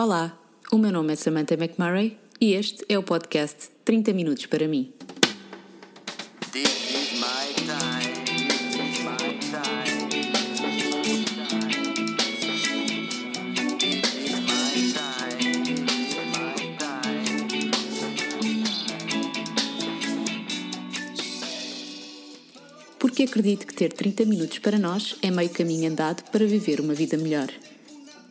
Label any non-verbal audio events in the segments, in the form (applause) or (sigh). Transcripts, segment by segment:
Olá, o meu nome é Samantha McMurray e este é o podcast 30 Minutos para mim. Porque acredito que ter 30 minutos para nós é meio caminho andado para viver uma vida melhor.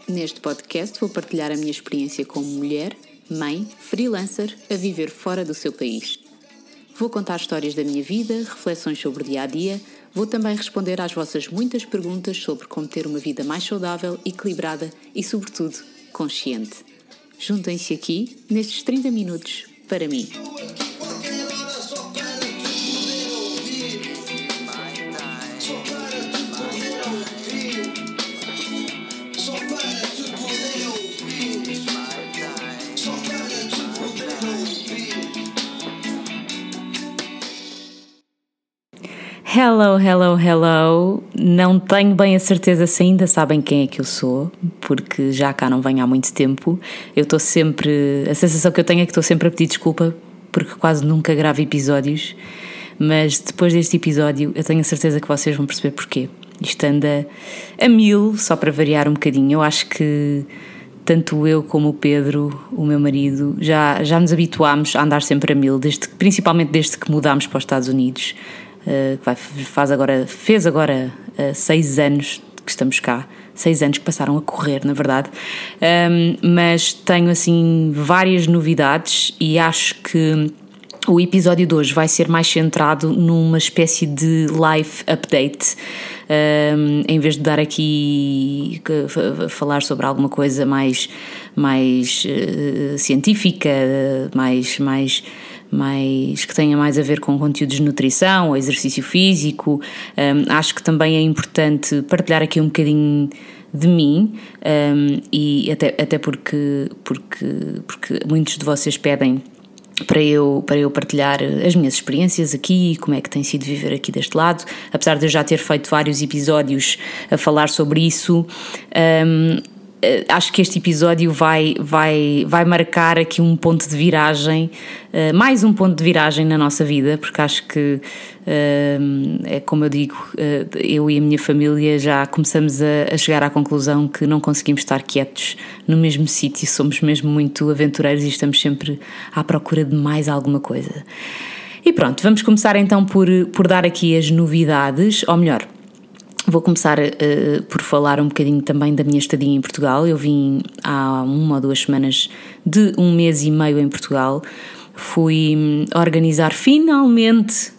Neste podcast vou partilhar a minha experiência como mulher, mãe, freelancer a viver fora do seu país. Vou contar histórias da minha vida, reflexões sobre o dia a dia, vou também responder às vossas muitas perguntas sobre como ter uma vida mais saudável, equilibrada e, sobretudo, consciente. Juntem-se aqui nestes 30 minutos para mim. Hello, hello, hello. Não tenho bem a certeza se ainda sabem quem é que eu sou, porque já cá não venho há muito tempo. Eu estou sempre. A sensação que eu tenho é que estou sempre a pedir desculpa, porque quase nunca gravo episódios. Mas depois deste episódio, eu tenho a certeza que vocês vão perceber porquê. Isto anda a mil, só para variar um bocadinho. Eu acho que tanto eu como o Pedro, o meu marido, já, já nos habituámos a andar sempre a mil, desde, principalmente desde que mudámos para os Estados Unidos. Uh, que vai, faz agora, fez agora uh, seis anos que estamos cá, seis anos que passaram a correr, na verdade. Um, mas tenho assim várias novidades e acho que o episódio de hoje vai ser mais centrado numa espécie de life update. Um, em vez de dar aqui falar sobre alguma coisa mais, mais uh, científica, mais, mais mais que tenha mais a ver com conteúdos de nutrição exercício físico. Um, acho que também é importante partilhar aqui um bocadinho de mim um, e até, até porque, porque, porque muitos de vocês pedem para eu, para eu partilhar as minhas experiências aqui, como é que tem sido viver aqui deste lado. Apesar de eu já ter feito vários episódios a falar sobre isso, um, eh, acho que este episódio vai, vai, vai marcar aqui um ponto de viragem, uh, mais um ponto de viragem na nossa vida, porque acho que, uh, é como eu digo, eu e a minha família já começamos a, a, chegar à conclusão que não conseguimos estar quietos no mesmo sítio, somos mesmo muito aventureiros e estamos sempre à procura de mais alguma coisa. E pronto, vamos começar então por, por dar aqui as novidades, ou melhor, Vou começar uh, por falar um bocadinho também da minha estadia em Portugal. Eu vim há uma ou duas semanas de um mês e meio em Portugal. Fui hum, organizar finalmente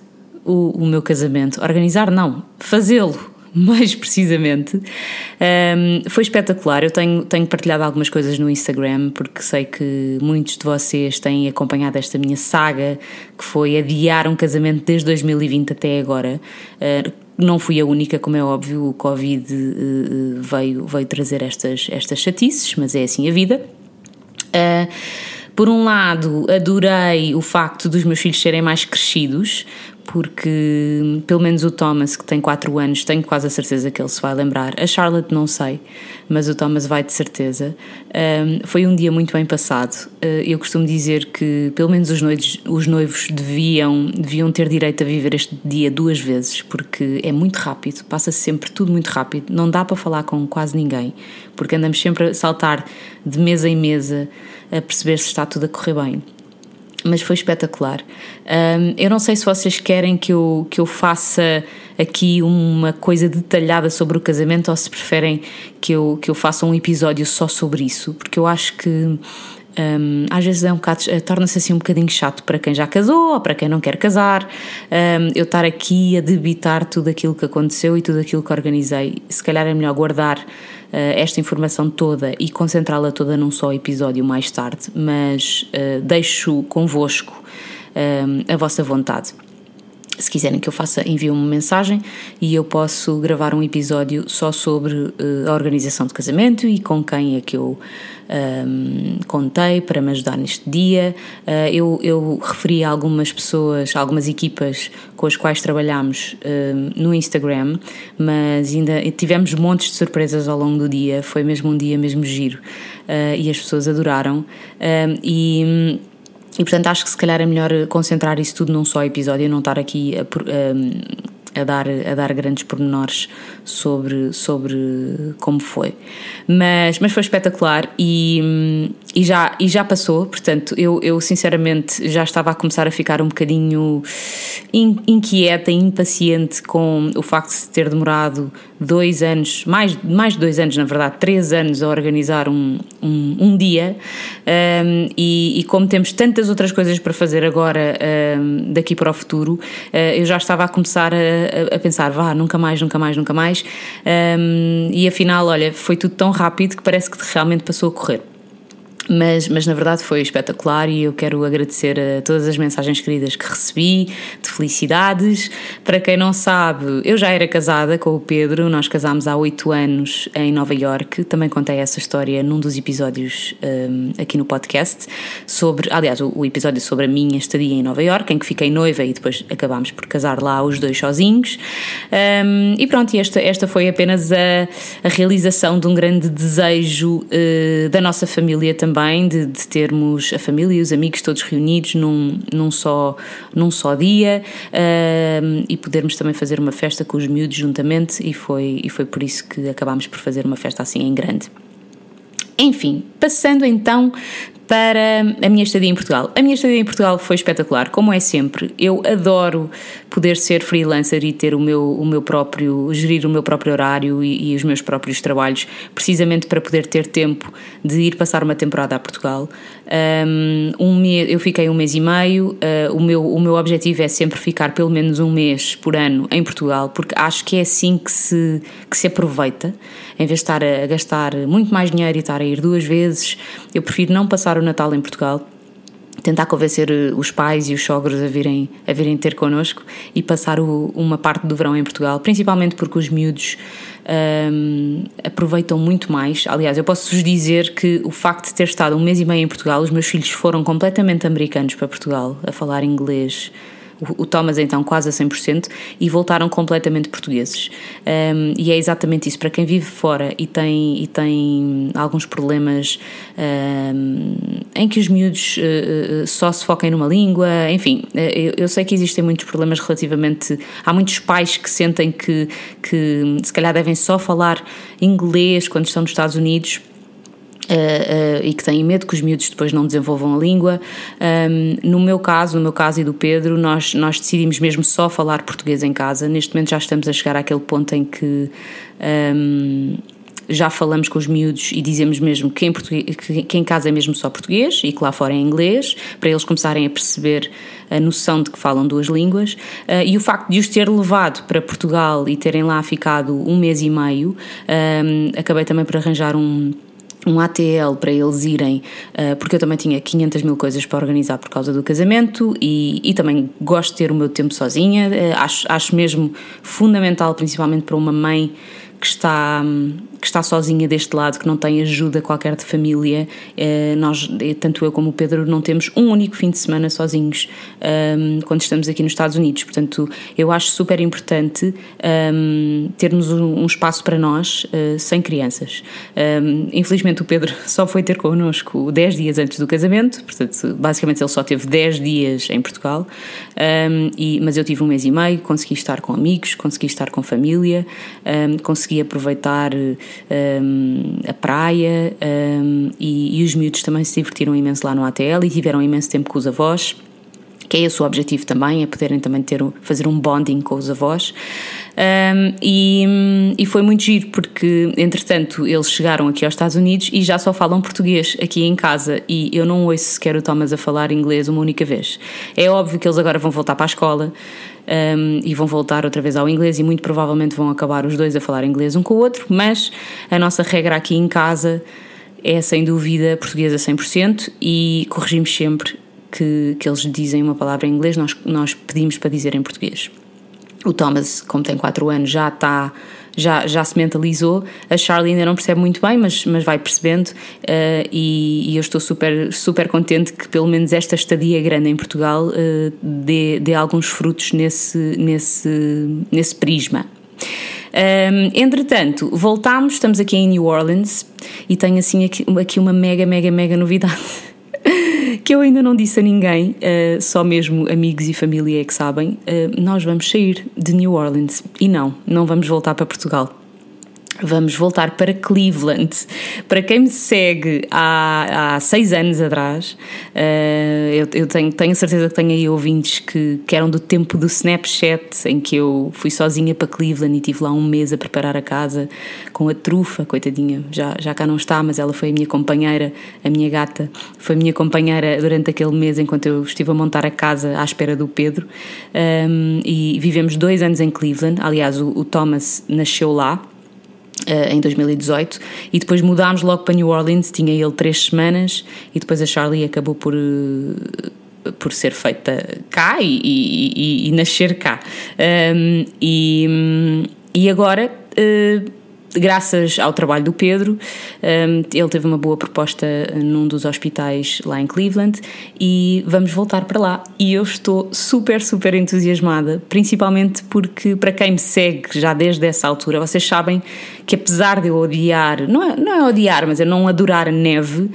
o, o meu casamento. Organizar, não, fazê-lo (laughs) mais precisamente. Um, foi espetacular. Eu tenho, tenho partilhado algumas coisas no Instagram porque sei que muitos de vocês têm acompanhado esta minha saga que foi adiar um casamento desde 2020 até agora. Uh, não fui a única, como é óbvio, o Covid uh, veio, veio trazer estas, estas chatices, mas é assim a vida. Uh, por um lado, adorei o facto dos meus filhos serem mais crescidos, porque pelo menos o Thomas, que tem 4 anos, tenho quase a certeza que ele se vai lembrar. A Charlotte não sei, mas o Thomas vai de certeza. Um, foi um dia muito bem passado. Uh, eu costumo dizer que pelo menos os noivos, os noivos deviam, deviam ter direito a viver este dia duas vezes, porque é muito rápido, passa -se sempre tudo muito rápido, não dá para falar com quase ninguém, porque andamos sempre a saltar de mesa em mesa a perceber se está tudo a correr bem mas foi espetacular. Um, eu não sei se vocês querem que eu, que eu faça aqui uma coisa detalhada sobre o casamento ou se preferem que eu, que eu faça um episódio só sobre isso, porque eu acho que um, às vezes é um bocado, torna-se assim um bocadinho chato para quem já casou ou para quem não quer casar, um, eu estar aqui a debitar tudo aquilo que aconteceu e tudo aquilo que organizei. Se calhar é melhor guardar esta informação toda e concentrá-la toda num só episódio mais tarde, mas uh, deixo convosco uh, a vossa vontade. Se quiserem que eu faça, enviem uma mensagem e eu posso gravar um episódio só sobre uh, a organização de casamento e com quem é que eu um, contei para me ajudar neste dia. Uh, eu, eu referi a algumas pessoas, algumas equipas com as quais trabalhámos um, no Instagram, mas ainda tivemos montes de surpresas ao longo do dia. Foi mesmo um dia mesmo giro uh, e as pessoas adoraram. Um, e e portanto acho que se calhar é melhor concentrar isso tudo num só episódio e não estar aqui a, a, a, dar, a dar grandes pormenores sobre, sobre como foi. Mas, mas foi espetacular e, e, já, e já passou, portanto, eu, eu sinceramente já estava a começar a ficar um bocadinho inquieta e impaciente com o facto de ter demorado dois anos, mais, mais de dois anos, na verdade, três anos a organizar um, um, um dia um, e, e, como temos tantas outras coisas para fazer agora hum, daqui para o futuro, uh, eu já estava a começar a, a, pensar, vá, nunca mais, nunca mais, nunca mais e afinal, olha, foi tudo tão rápido que parece que realmente passou a correr. Mas, mas na verdade foi espetacular e eu quero agradecer a todas as mensagens queridas que recebi, de felicidades. Para quem não sabe, eu já era casada com o Pedro, nós casámos há oito anos em Nova York. Também contei essa história num dos episódios um, aqui no podcast, sobre, aliás, o, o, episódio sobre a minha estadia em Nova York, em que fiquei noiva e depois acabámos por casar lá os dois sozinhos. Um, e pronto, esta, esta foi apenas a, a realização de um grande desejo uh, da nossa família também também de, de, termos a família e os amigos todos reunidos num, num, só, num só dia uh, e podermos também fazer uma festa com os miúdos juntamente e foi, e foi por isso que acabámos por fazer uma festa assim em grande. Enfim, passando então para a minha estadia em Portugal. A minha estadia em Portugal foi espetacular, como é sempre. Eu adoro poder ser freelancer e ter o meu, o meu próprio, gerir o meu próprio horário e, e os meus próprios trabalhos, precisamente para poder ter tempo de ir passar uma temporada a Portugal. Um, eu fiquei um mês e meio. Uh, o, meu, o meu objetivo é sempre ficar pelo menos um mês por ano em Portugal, porque acho que é assim que se, que se aproveita. Em vez de estar a gastar muito mais dinheiro e estar a ir duas vezes, eu prefiro não passar o Natal em Portugal tentar convencer eh, os pais e os sogros a virem, a virem ter connosco e passar o, uma parte do verão em Portugal, principalmente porque os miúdos um, aproveitam muito mais. Aliás, eu posso-vos dizer que o facto de ter estado um mês e meio em Portugal, os meus filhos foram completamente americanos para Portugal, a falar inglês o Thomas então quase a 100%, e voltaram completamente portugueses. Um, e é exatamente isso. Para quem vive fora e tem, e tem alguns problemas um, em que os miúdos uh, só se foquem numa língua, enfim, eu, eu, sei que existem muitos problemas relativamente. Há muitos pais que sentem que, que se calhar devem só falar inglês quando estão nos Estados Unidos Uh, uh, e que têm medo que os miúdos depois não desenvolvam a língua. Um, no meu caso, no meu caso e do Pedro, nós, nós decidimos mesmo só falar português em casa. Neste momento já estamos a chegar àquele ponto em que um, já falamos com os miúdos e dizemos mesmo que em, que, em casa é mesmo só português e que lá fora é inglês, para eles começarem a perceber a noção de que falam duas línguas. Uh, e o facto de os ter levado para Portugal e terem lá ficado um mês e meio, um, acabei também por arranjar um um ATL para eles irem, uh, porque eu também tinha 500 mil coisas para organizar por causa do casamento e, e também gosto de ter o meu tempo sozinha. Uh, acho, acho mesmo fundamental, principalmente para uma mãe que está, que está sozinha deste lado, que não tem ajuda qualquer de família. Eh, nós, eh, tanto eu como o Pedro, não temos um único fim de semana sozinhos ehm, quando estamos aqui nos Estados Unidos. Portanto, eu acho super importante ehm, termos um espaço para nós eh, sem crianças. Ehm, infelizmente, o Pedro (laughs) só foi ter connosco 10 dias antes do casamento, portanto, basicamente ele só teve 10 dias em Portugal, mas eu tive um mês e meio, consegui estar com amigos, consegui estar com família, consegui consegui aproveitar um, a praia um, e, e, os miúdos também se divertiram imenso lá no ATL e tiveram imenso tempo com os avós que é esse o objetivo também, é poderem também ter, fazer um bonding com os avós. Um, e, e, foi muito giro porque, entretanto, eles chegaram aqui aos Estados Unidos e já só falam português aqui em casa. E eu não ouço sequer o Thomas a falar inglês uma única vez. É óbvio que eles agora vão voltar para a escola um, e vão voltar outra vez ao inglês e muito provavelmente vão acabar os dois a falar inglês um com o outro, mas a nossa regra aqui em casa é sem dúvida portuguesa 100% e corrigimos sempre que, que eles dizem uma palavra em inglês, nós, nós pedimos para dizer em português. O Thomas, como tem 4 anos, já está já, já se mentalizou. A Charlie ainda não percebe muito bem, mas, mas vai percebendo. Uh, e, e, eu estou super, super contente que, pelo menos, esta estadia grande em Portugal uh, dê, dê alguns frutos nesse, nesse, nesse prisma. Um, entretanto, voltámos, estamos aqui em New Orleans e tenho assim aqui, aqui uma mega, mega, mega novidade (laughs) que eu ainda não disse a ninguém, uh, só mesmo amigos e família é que sabem. Uh, nós vamos sair de New Orleans e não, não vamos voltar para Portugal. Vamos voltar para Cleveland. Para quem me segue há, há seis anos atrás, uh, eu, eu tenho, tenho certeza que tenho aí ouvintes que, que eram do tempo do Snapchat, em que eu fui sozinha para Cleveland e tive lá um mês a preparar a casa com a trufa, coitadinha, já, já cá não está, mas ela foi a minha companheira, a minha gata, foi a minha companheira durante aquele mês enquanto eu estive a montar a casa à espera do Pedro. Um, e vivemos dois anos em Cleveland. Aliás, o, o Thomas nasceu lá. Uh, em 2018 e depois mudámos logo para New Orleans, tinha ele três semanas e depois a Charlie acabou por, uh, por ser feita cá e, e, e, e nascer cá. Um, e, e agora. Uh, graças ao trabalho do Pedro, ele teve uma boa proposta num dos hospitais lá em Cleveland e vamos voltar para lá. E eu estou super, super entusiasmada, principalmente porque, para quem me segue já desde essa altura, vocês sabem que apesar de eu odiar, não é, não é odiar, mas é não adorar a neve,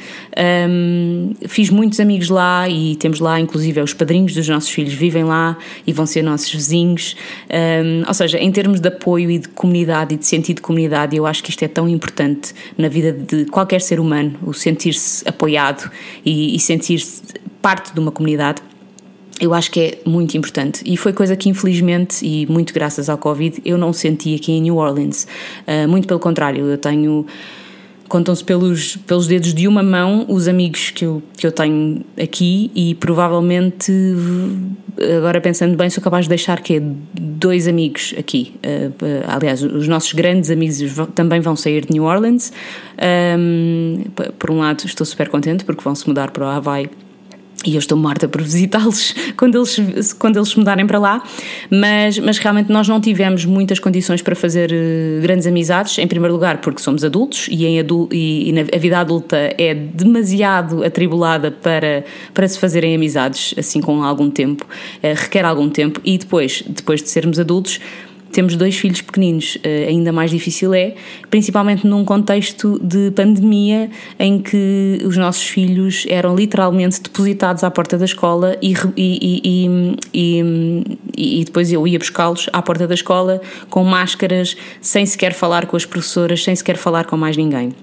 um, fiz muitos amigos lá e temos lá, inclusive, os padrinhos dos nossos filhos vivem lá e vão ser nossos vizinhos. Um, ou seja, em termos de apoio e de comunidade e de sentido de comunidade, eu acho que isto é tão importante na vida de qualquer ser humano, o sentir-se apoiado e, e sentir-se parte de uma comunidade eu acho que é muito importante. E foi coisa que infelizmente e muito graças ao Covid eu não senti aqui em New Orleans. Uh, muito pelo contrário eu tenho contam-se pelos, pelos dedos de uma mão os amigos que eu, que eu tenho aqui e provavelmente agora pensando bem sou capaz de deixar que dois amigos aqui. Uh, aliás os nossos grandes amigos também vão sair de New Orleans. Um, por um lado estou super contente porque vão se mudar para o Havaí e eu estou morta por visitá-los (laughs) quando eles, quando eles mudarem para lá, mas, mas realmente nós não tivemos muitas condições para fazer uh, grandes amizades, em primeiro lugar porque somos adultos e, em adul e, e a vida adulta é demasiado atribulada para, para se fazerem amizades assim com algum tempo, uh, requer algum tempo, e depois, depois de sermos adultos temos dois filhos pequeninos, eh, ainda mais difícil é, principalmente num contexto de pandemia em que os nossos filhos eram literalmente depositados à porta da escola e, e, e, e depois eu ia buscá-los à porta da escola com máscaras, sem sequer falar com as professoras, sem sequer falar com mais ninguém.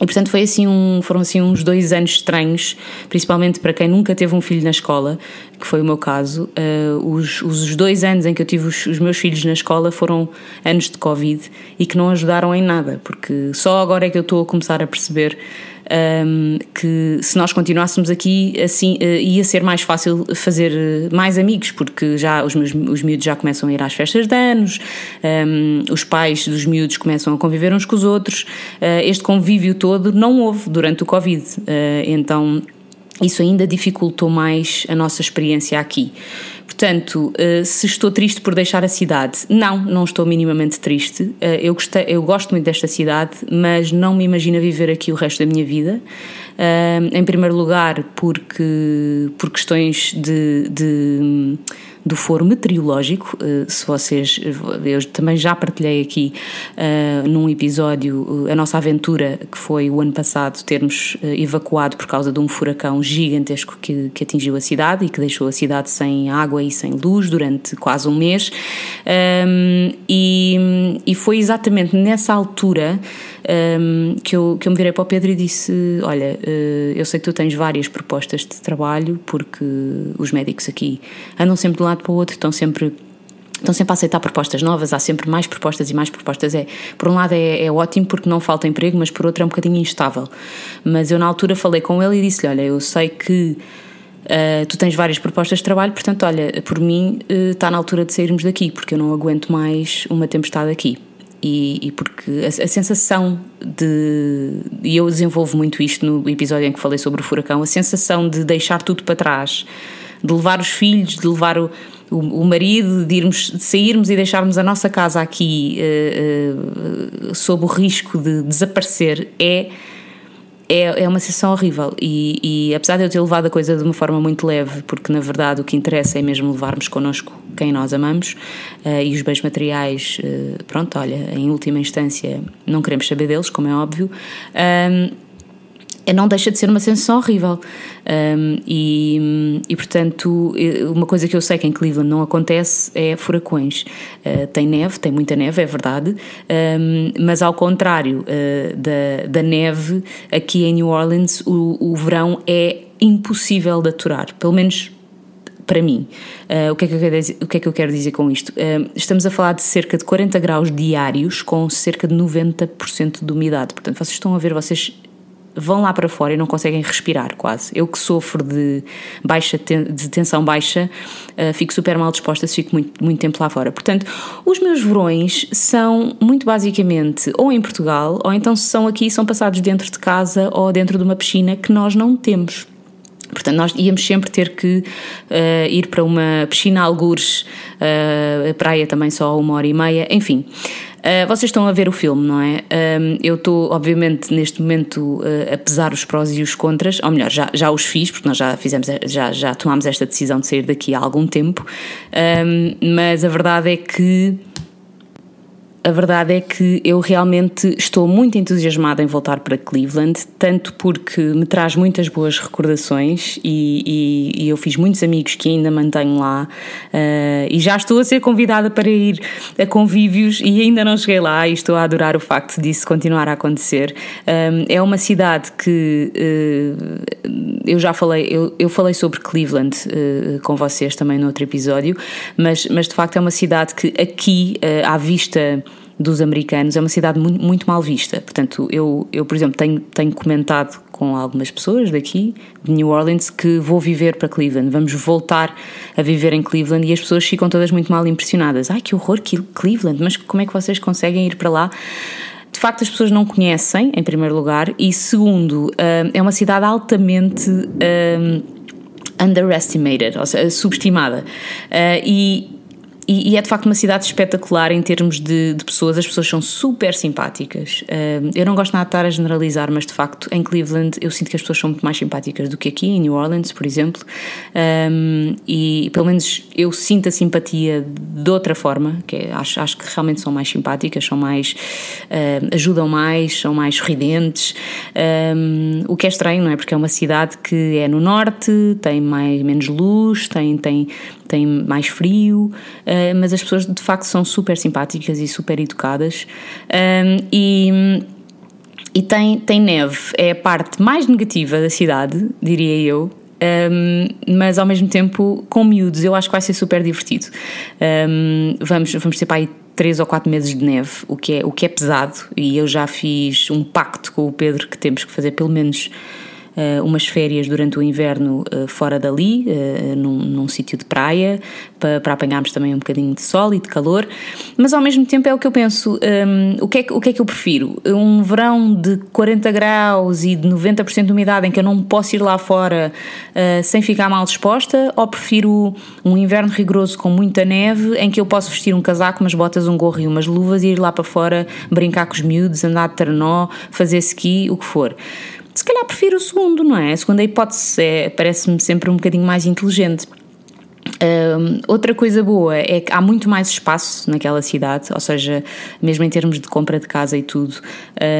E portanto foi assim um, foram assim uns dois anos estranhos, principalmente para quem nunca teve um filho na escola, que foi o meu caso. Uh, os, os dois anos em que eu tive os, os, meus filhos na escola foram anos de Covid e que não ajudaram em nada, porque só agora é que eu estou a começar a perceber um, que se nós continuássemos aqui assim uh, ia ser mais fácil fazer eh, mais amigos, porque já os, meus, os miúdos já começam a ir às festas de anos, um, os pais dos miúdos começam a conviver uns com os outros, uh, este convívio todo não houve durante o Covid, então isso ainda dificultou mais a nossa experiência aqui. Portanto, eh, se estou triste por deixar a cidade, não, não estou minimamente triste. Eh, eu, gostei, eu gosto muito desta cidade, mas não me imagino viver aqui o resto da minha vida. Eh, em primeiro lugar, porque por questões de, de do Foro Meteorológico. Eh, se vocês. Eu também já partilhei aqui uh, num episódio a nossa aventura, que foi o ano passado termos uh, evacuado por causa de um furacão gigantesco que, que atingiu a cidade e que deixou a cidade sem água e sem luz durante quase um mês. Um, e, e foi exatamente nessa altura um, que, eu, que eu me virei para o Pedro e disse: Olha, uh, eu sei que tu tens várias propostas de trabalho, porque os médicos aqui andam sempre de um lado para o outro, estão sempre estão sempre a aceitar propostas novas, há sempre mais propostas e mais propostas. É, por um lado é, é, ótimo porque não falta emprego, mas por outro é um bocadinho instável. Mas eu na altura falei com ele e disse-lhe: Olha, eu sei que uh, tu tens várias propostas de trabalho, portanto, olha, por mim uh, está na altura de sairmos daqui, porque eu não aguento mais uma tempestade aqui e, e porque a, a, sensação de. E eu desenvolvo muito isto no episódio em que falei sobre o furacão a sensação de deixar tudo para trás, de levar os filhos, de levar o, o, o marido de, irmos, de sairmos e deixarmos a nossa casa aqui uh, uh, sob o risco de desaparecer é é, é uma sensação horrível e, e, apesar de eu ter levado a coisa de uma forma muito leve, porque na verdade o que interessa é mesmo levarmos connosco quem nós amamos uh, e os bens materiais, uh, pronto, olha, em última instância não queremos saber deles, como é óbvio. Não deixa de ser uma sensação horrível. Um, e, e, portanto, uma coisa que eu sei que em Cleveland não acontece é furacões. Uh, tem neve, tem muita neve, é verdade, um, mas ao contrário uh, da, da neve, aqui em New Orleans, o, o verão é impossível de aturar, pelo menos para mim. Uh, o, que é que eu quero dizer, o que é que eu quero dizer com isto? Uh, estamos a falar de cerca de 40 graus diários com cerca de 90% de umidade. Portanto, vocês estão a ver, vocês vão lá para fora e não conseguem respirar quase. Eu que sofro de, baixa de tensão baixa, uh, fico super mal disposta se fico muito, muito tempo lá fora. Portanto, os meus verões são muito basicamente ou em Portugal, ou então se são aqui, são passados dentro de casa ou dentro de uma piscina que nós não temos. Portanto, nós íamos sempre ter que uh, ir para uma piscina algures, uh, a praia também só uma hora e meia, enfim. Uh, vocês estão a ver o filme, não é? Um, eu estou, obviamente, neste momento uh, a pesar os prós e os contras, ou melhor, já, já os fiz, porque nós já fizemos, já, já tomámos esta decisão de sair daqui há algum tempo, um, mas a verdade é que a verdade é que eu realmente estou muito entusiasmada em voltar para Cleveland, tanto porque me traz muitas boas recordações e, e, e eu fiz muitos amigos que ainda mantenho lá uh, e já estou a ser convidada para ir a convívios e ainda não cheguei lá e estou a adorar o facto disso continuar a acontecer. Um, é uma cidade que uh, eu já falei, eu, eu falei sobre Cleveland uh, com vocês também no outro episódio, mas, mas de facto é uma cidade que aqui, à vista dos americanos, é uma cidade muito, muito mal vista. Portanto, eu, eu por exemplo, tenho, tenho comentado com algumas pessoas daqui, de New Orleans, que vou viver para Cleveland, vamos voltar a viver em Cleveland e as pessoas ficam todas muito mal impressionadas. Ai, que horror, Cleveland, mas como é que vocês conseguem ir para lá? De facto, as pessoas não conhecem, em primeiro lugar, e segundo, eh, é uma cidade altamente. Um, eh, underestimated, ou seja, subestimada. Uh, e e, e, é de facto uma cidade espetacular em termos de, de pessoas, as pessoas são super simpáticas. Uh, eu não gosto nada de estar a generalizar, mas de facto em Cleveland eu sinto que as pessoas são muito mais simpáticas do que aqui, em New Orleans, por exemplo. Um, e pelo menos eu sinto a simpatia de outra forma, que é, acho, acho que realmente são mais simpáticas, são mais. Uh, ajudam mais, são mais sorridentes. Um, o que é estranho, não é? Porque é uma cidade que é no norte, tem mais, menos luz, tem, tem tem mais frio, uh, mas as pessoas de facto são super simpáticas e super educadas. Um, e e tem, tem neve, é a parte mais negativa da cidade, diria eu, um, mas ao mesmo tempo com miúdos, eu acho que vai ser super divertido. Um, vamos, vamos ter para aí três ou quatro meses de neve, o que, é, o que é pesado, e eu já fiz um pacto com o Pedro que temos que fazer pelo menos uh, umas férias durante o inverno uh, fora dali, uh, num, num sítio de praia, para, para apanharmos também um bocadinho de sol e de calor, mas ao mesmo tempo é o que eu penso, um, o, que é, o que é que eu prefiro? Um verão de 40 graus e de 90% de umidade em que eu não posso ir lá fora sem ficar mal disposta, ou prefiro um inverno rigoroso com muita neve em que eu posso vestir um casaco, umas botas, um gorro e umas luvas e ir lá para fora brincar com os miúdos, andar de trenó, fazer ski, o que for se calhar prefiro o segundo, não é? A segunda hipótese é, parece-me sempre um bocadinho mais inteligente. Um, outra coisa boa é que há muito mais espaço naquela cidade, ou seja, mesmo em termos de compra de casa e tudo,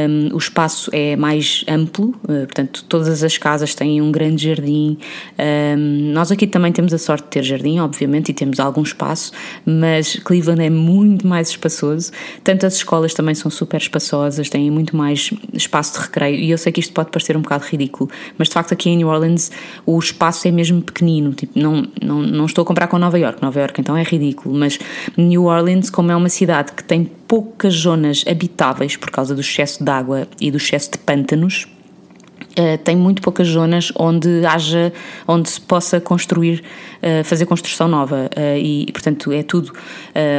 um, o espaço é mais amplo, uh, portanto, todas as casas têm um grande jardim. Um, nós aqui também temos a sorte de ter jardim, obviamente, e temos algum espaço, mas Cleveland é muito mais espaçoso. Tanto as escolas também são super espaçosas, têm muito mais espaço de recreio, e eu sei que isto pode parecer um bocado ridículo, mas de facto aqui em New Orleans o espaço é mesmo pequenino, tipo, não, não, não estou comparar com Nova York. Nova York então é ridículo, mas New Orleans, como é uma cidade que tem poucas zonas habitáveis por causa do excesso de água e do excesso de pântanos, Uh, tem muito poucas zonas onde haja, onde se possa construir, uh, fazer construção nova uh, e, e, portanto é tudo.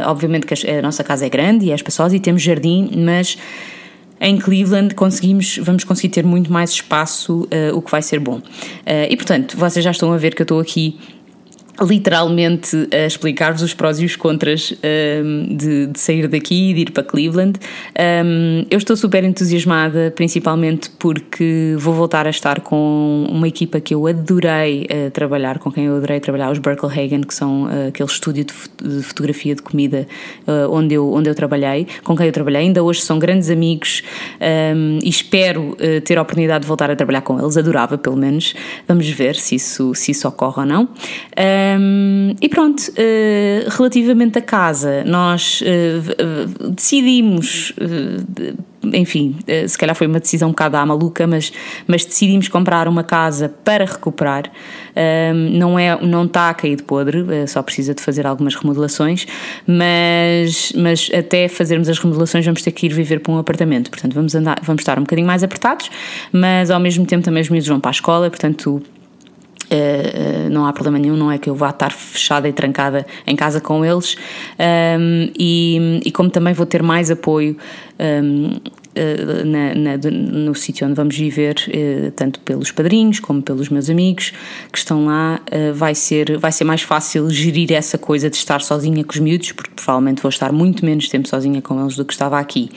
obviamente que a, a, nossa casa é grande e é espaçosa e temos jardim, mas em Cleveland conseguimos, vamos conseguir ter muito mais espaço, o que vai ser bom. e portanto, vocês já estão a ver que eu estou aqui literalmente a explicar-vos os prós e os contras um, de, de, sair daqui e de ir para Cleveland. Um, eu estou super entusiasmada, principalmente porque vou voltar a estar com uma equipa que eu adorei uh, trabalhar, com quem eu adorei trabalhar, os Hagen, que são uh, aquele estúdio de, de, fotografia de comida uh, onde, eu, onde eu trabalhei, com quem eu trabalhei. Ainda hoje são grandes amigos um, e espero ter a oportunidade de voltar a trabalhar com eles. Adorava, pelo menos. Vamos ver se isso, se isso ocorre ou não. Um, e pronto, uh, relativamente à casa, nós uh, decidimos, uh, enfim, se calhar foi uma decisão um bocado à maluca, mas, mas decidimos comprar uma casa para recuperar. Um, não, é, não está a cair de podre, só precisa de fazer algumas remodelações, mas, mas até fazermos as remodelações vamos ter que ir viver para um apartamento. Portanto, vamos, andar, vamos estar um bocadinho mais apertados, mas ao mesmo tempo também os miúdos vão para a escola, portanto Uh, não há problema nenhum, não é que eu vá estar fechada e trancada em casa com eles, um, e, e, como também vou ter mais apoio um, eh, na, na, no sítio onde vamos viver, eh, tanto pelos padrinhos como pelos meus amigos que estão lá, eh, vai ser, vai ser mais fácil gerir essa coisa de estar sozinha com os miúdos, porque provavelmente vou estar muito menos tempo sozinha com eles do que estava aqui.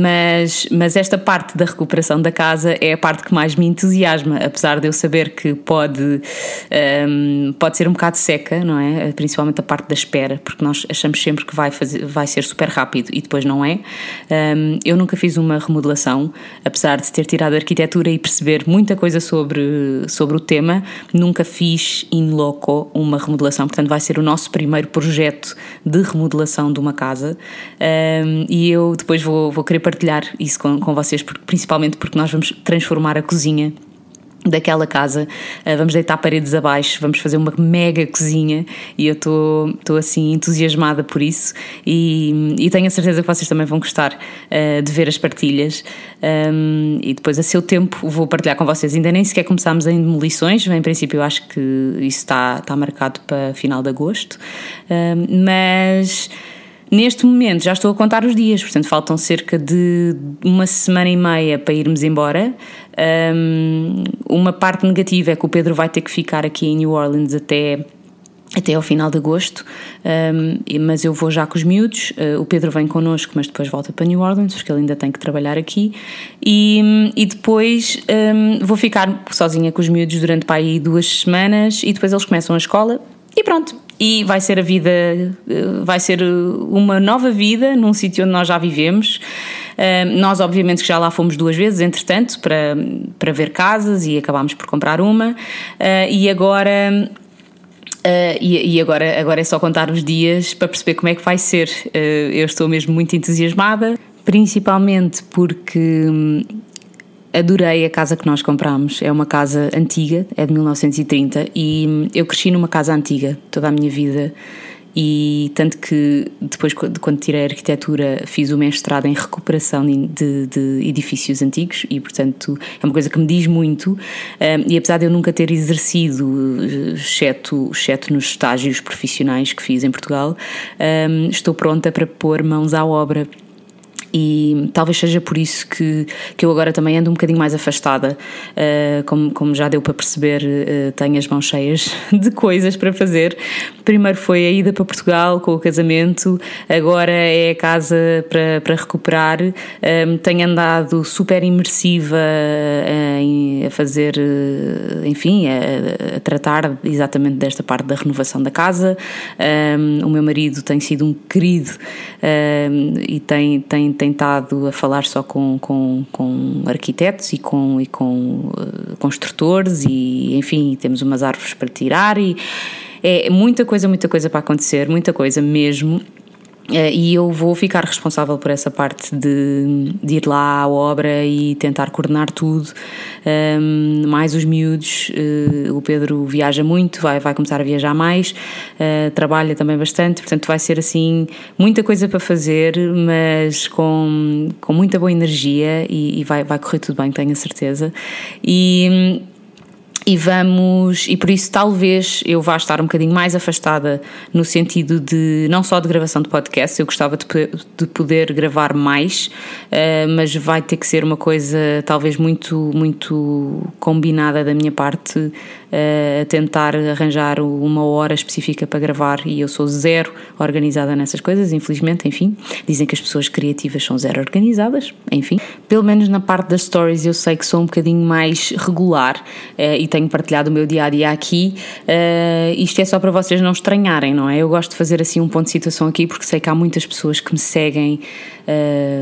Mas, mas esta parte da recuperação da casa é a parte que mais me entusiasma, apesar de eu saber que pode, pode ser um bocado seca, não é? Principalmente a parte da espera, porque nós achamos sempre que vai, fazer, vai ser super rápido e depois não é. Eu nunca fiz uma remodelação, apesar de ter tirado arquitetura e perceber muita coisa sobre, sobre o tema, nunca fiz in loco uma remodelação, portanto vai ser o nosso primeiro projeto de remodelação de uma casa. Um, e eu depois vou, vou querer partilhar isso com, com vocês, porque, principalmente porque nós vamos transformar a cozinha daquela casa, uh, vamos deitar paredes abaixo, vamos fazer uma mega cozinha e eu estou assim entusiasmada por isso. E, e, tenho a certeza que vocês também vão gostar uh, de ver as partilhas. Um, e depois a seu tempo vou partilhar com vocês, ainda nem sequer começámos em demolições, em princípio eu acho que isso está, está marcado para final de agosto, um, mas Neste momento já estou a contar os dias, portanto faltam cerca de uma semana e meia para irmos embora. Um, uma parte negativa é que o Pedro vai ter que ficar aqui em New Orleans até até ao final de agosto, mas eu vou já com os miúdos. Uh, o Pedro vem connosco, mas depois volta para New Orleans, porque ele ainda tem que trabalhar aqui. E, e depois vou ficar sozinha com os miúdos durante para aí duas semanas e depois eles começam a escola e pronto, e vai ser a vida, eh, vai ser uma nova vida num sítio onde nós já vivemos. Eh, nós, obviamente, que já lá fomos duas vezes, entretanto, para, para ver casas e acabámos por comprar uma. Eh, e agora Uh, e, e, agora, agora é só contar os dias para perceber como é que vai ser. Uh, eu estou mesmo muito entusiasmada, principalmente porque hum, adorei a casa que nós comprámos. É uma casa antiga, é de 1930 e eu cresci numa casa antiga toda a minha vida. E tanto que depois, quando tirei a arquitetura, fiz o mestrado em recuperação de, de edifícios antigos e, portanto, é uma coisa que me diz muito. E apesar de eu nunca ter exercido, exceto, exceto nos estágios profissionais que fiz em Portugal, estou pronta para pôr mãos à obra e talvez seja por isso que, que eu agora também ando um bocadinho mais afastada. Uh, como, como já deu para perceber, uh, tenho as mãos cheias (laughs) de coisas para fazer. Primeiro foi a ida para Portugal com o casamento, agora é a casa para, para recuperar. Um, eh, tenho andado super imersiva em, a fazer, enfim, a, a, tratar exatamente desta parte da renovação da casa. Um, o meu marido tem sido um querido um, e tem, tem tentado a falar só com, com, com arquitetos e com, e com uh, construtores e enfim, temos umas árvores para tirar e é muita coisa, muita coisa para acontecer, muita coisa mesmo. Eh, e eu vou ficar responsável por essa parte de, de ir lá à obra e tentar coordenar tudo, um, ehm, mais os miúdos. Uh, o Pedro viaja muito, vai, vai começar a viajar mais, uh, trabalha também bastante, portanto vai ser assim muita coisa para fazer, mas com, com muita boa energia e, e vai, vai correr tudo bem, tenho a certeza. E e vamos, e por isso talvez eu vá estar um bocadinho mais afastada no sentido de não só de gravação de podcast, eu gostava de, de poder gravar mais, uh, mas vai ter que ser uma coisa talvez muito, muito combinada da minha parte, a tentar arranjar uma hora específica para gravar e eu sou zero organizada nessas coisas, infelizmente, enfim. Dizem que as pessoas criativas são zero organizadas, enfim. Pelo menos na parte das stories eu sei que sou um bocadinho mais regular uh, e tenho partilhado o meu dia a dia aqui. Uh, isto é só para vocês não estranharem, não é? Eu gosto de fazer assim um ponto de situação aqui porque sei que há muitas pessoas que me seguem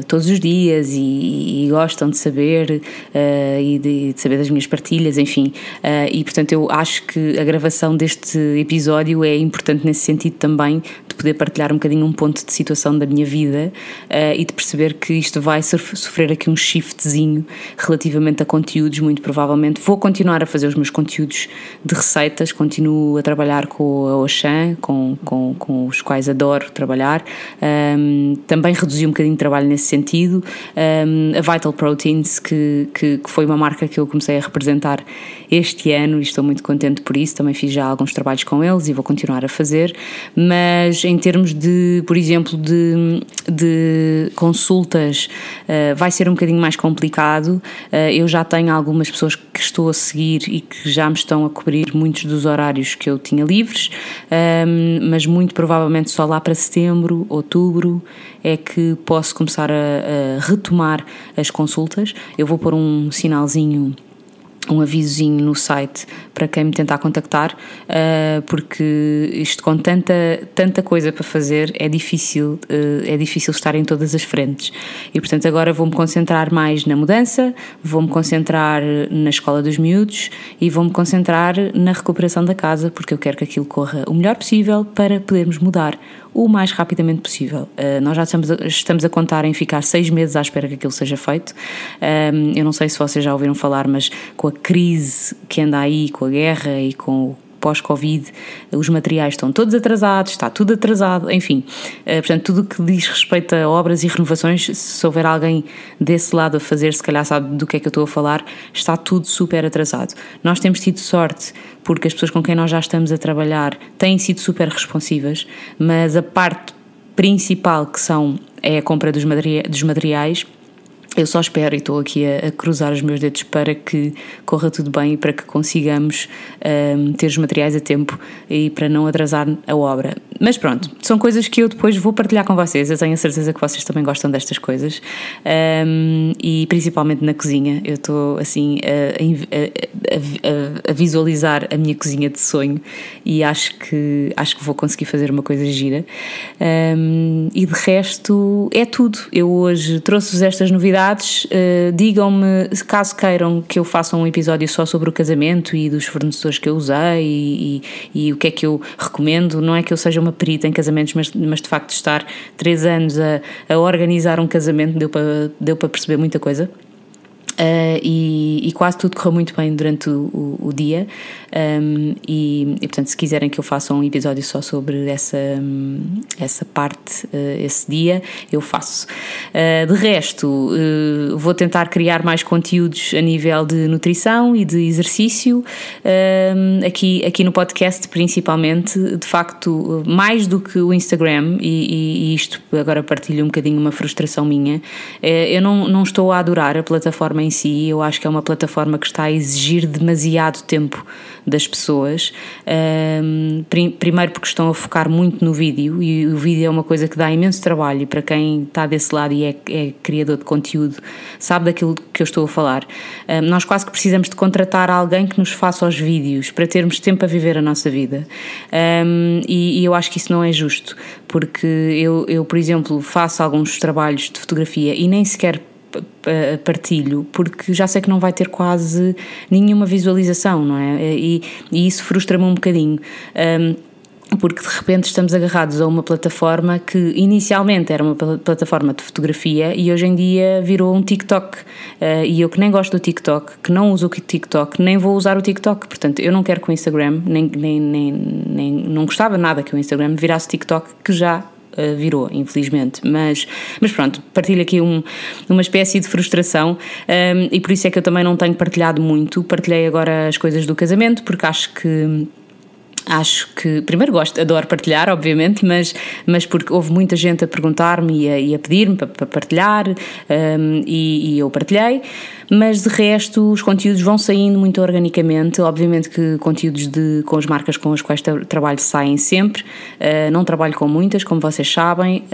todos os dias e, e gostam de saber e de, de, saber das minhas partilhas, enfim. e portanto eu acho que a gravação deste episódio é importante nesse sentido também de poder partilhar um bocadinho um ponto de situação da minha vida e de perceber que isto vai sofrer aqui um shiftzinho relativamente a conteúdos, muito provavelmente. Vou continuar a fazer os meus conteúdos de receitas, continuo a trabalhar com a Oxan, com, com, com os quais adoro trabalhar. Um, também reduzi um bocadinho de trabalho nesse sentido. Um, a Vital Proteins, que, que, que, foi uma marca que eu comecei a representar este ano e estou muito contente por isso. Também fiz já alguns trabalhos com eles e vou continuar a fazer. Mas em termos de, por exemplo, de, de consultas, uh, vai ser um bocadinho mais complicado. Uh, eu já tenho algumas pessoas que estou a seguir e que já me estão a cobrir muitos dos horários que eu tinha livres, um, mas muito provavelmente só lá para setembro, outubro é que posso começar a, a retomar as consultas. Eu vou pôr um sinalzinho um avisozinho no site para quem me tentar contactar, uh, porque isto com tanta, tanta coisa para fazer é difícil, uh, é difícil estar em todas as frentes. E portanto agora vou-me concentrar mais na mudança, vou-me concentrar na escola dos miúdos e vou-me concentrar na recuperação da casa, porque eu quero que aquilo corra o melhor possível para podermos mudar o mais rapidamente possível. Uh, nós já estamos a, estamos a contar em ficar seis meses à espera que aquilo seja feito. Um, eu não sei se vocês já ouviram falar, mas com a crise que anda aí, com a guerra e com pós-Covid, os materiais estão todos atrasados, está tudo atrasado, enfim. Uh, portanto, tudo o que diz respeito a obras e renovações, se houver alguém desse lado a fazer, se calhar sabe do que é que eu estou a falar, está tudo super atrasado. Nós temos tido sorte porque as pessoas com quem nós já estamos a trabalhar têm sido super responsivas, mas a parte principal que são é a compra dos, dos materiais eu só espero e estou aqui a, a, cruzar os meus dedos para que corra tudo bem e para que consigamos um, ter os materiais a tempo e para não atrasar a obra. Mas pronto, são coisas que eu depois vou partilhar com vocês. Eu tenho a certeza que vocês também gostam destas coisas um, e principalmente na cozinha. Eu estou assim a, a, a, visualizar a minha cozinha de sonho e acho que, acho que vou conseguir fazer uma coisa gira. Um, e de resto é tudo. Eu hoje trouxe-vos estas novidades Uh, Digam-me, caso queiram que eu faça um episódio só sobre o casamento e dos fornecedores que eu usei e, e, e o que é que eu recomendo. Não é que eu seja uma perita em casamentos, mas, mas de facto estar três anos a, a organizar um casamento deu para, deu para perceber muita coisa. Uh, e, e, quase tudo correu muito bem durante o, o, o dia. Um, e, e, portanto, se quiserem que eu faça um episódio só sobre essa, essa parte, uh, esse dia, eu faço. Uh, de resto, vou tentar criar mais conteúdos a nível de nutrição e de exercício, aqui, aqui no podcast, principalmente. De facto, mais do que o Instagram, e, e isto agora partilho um bocadinho uma frustração minha, eu não, não estou a adorar a plataforma em si, eu acho que é uma plataforma que está a exigir demasiado tempo das pessoas. Um, primeiro porque estão a focar muito no vídeo e o vídeo é uma coisa que dá imenso trabalho e para quem está desse lado e é, é criador de conteúdo sabe daquilo que eu estou a falar. Um, nós quase que precisamos de contratar alguém que nos faça os vídeos para termos tempo a viver a nossa vida. Um, e, e, eu acho que isso não é justo, porque eu, eu, por exemplo, faço alguns trabalhos de fotografia e nem sequer partilho, porque já sei que não vai ter quase nenhuma visualização, não é? E, e isso frustra-me um bocadinho. Um, porque de repente estamos agarrados a uma plataforma que inicialmente era uma plataforma de fotografia e hoje em dia virou um TikTok. Uh, e eu que nem gosto do TikTok, que não uso o TikTok, nem vou usar o TikTok. Portanto, eu não quero que o Instagram, nem, nem, nem, nem não gostava nada que o Instagram virasse TikTok, que já uh, virou, infelizmente. Mas, mas pronto, partilho aqui um, uma espécie de frustração um, e por isso é que eu também não tenho partilhado muito. Partilhei agora as coisas do casamento, porque acho que acho que primeiro gosto, adoro partilhar, obviamente, mas, mas porque houve muita gente a perguntar-me e a, a pedir-me para, para, partilhar um, e, e, eu partilhei mas de resto os conteúdos vão saindo muito organicamente. Obviamente que conteúdos de, com as marcas com as quais trabalho saem sempre, uh, não trabalho com muitas, como vocês sabem,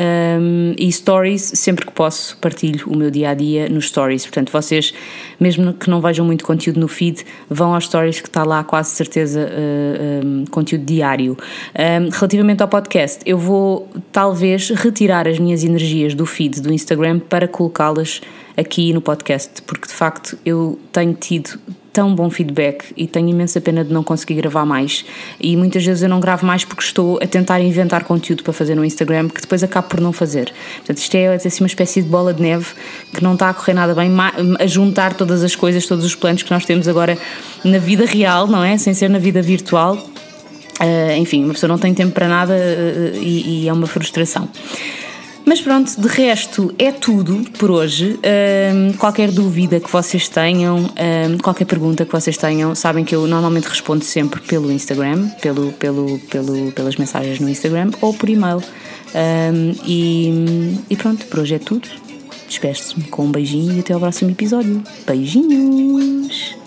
um, e stories, sempre que posso, partilho o meu dia a dia nos stories. Portanto, vocês, mesmo que não vejam muito conteúdo no feed, vão aos stories que está lá quase certeza uh, um, conteúdo diário. Um, relativamente ao podcast, eu vou talvez retirar as minhas energias do feed do Instagram para colocá-las aqui no podcast, porque de facto eu tenho tido tão bom feedback e tenho imensa pena de não conseguir gravar mais. E muitas vezes eu não gravo mais porque estou a tentar inventar conteúdo para fazer no Instagram que depois acabo por não fazer. Portanto, isto é assim, uma espécie de bola de neve que não está a correr nada bem, a juntar todas as coisas, todos os planos que nós temos agora na vida real, não é? Sem ser na vida virtual. Uh, enfim, uma pessoa não tem tempo para nada uh, e, e é uma frustração. Mas pronto, de resto é tudo por hoje. Um, qualquer dúvida que vocês tenham, um, qualquer pergunta que vocês tenham, sabem que eu normalmente respondo sempre pelo Instagram, pelo, pelo, pelo, pelas mensagens no Instagram ou por e-mail. Um, e, e pronto, por hoje é tudo. Despeço-me com um beijinho e até ao próximo episódio. Beijinhos!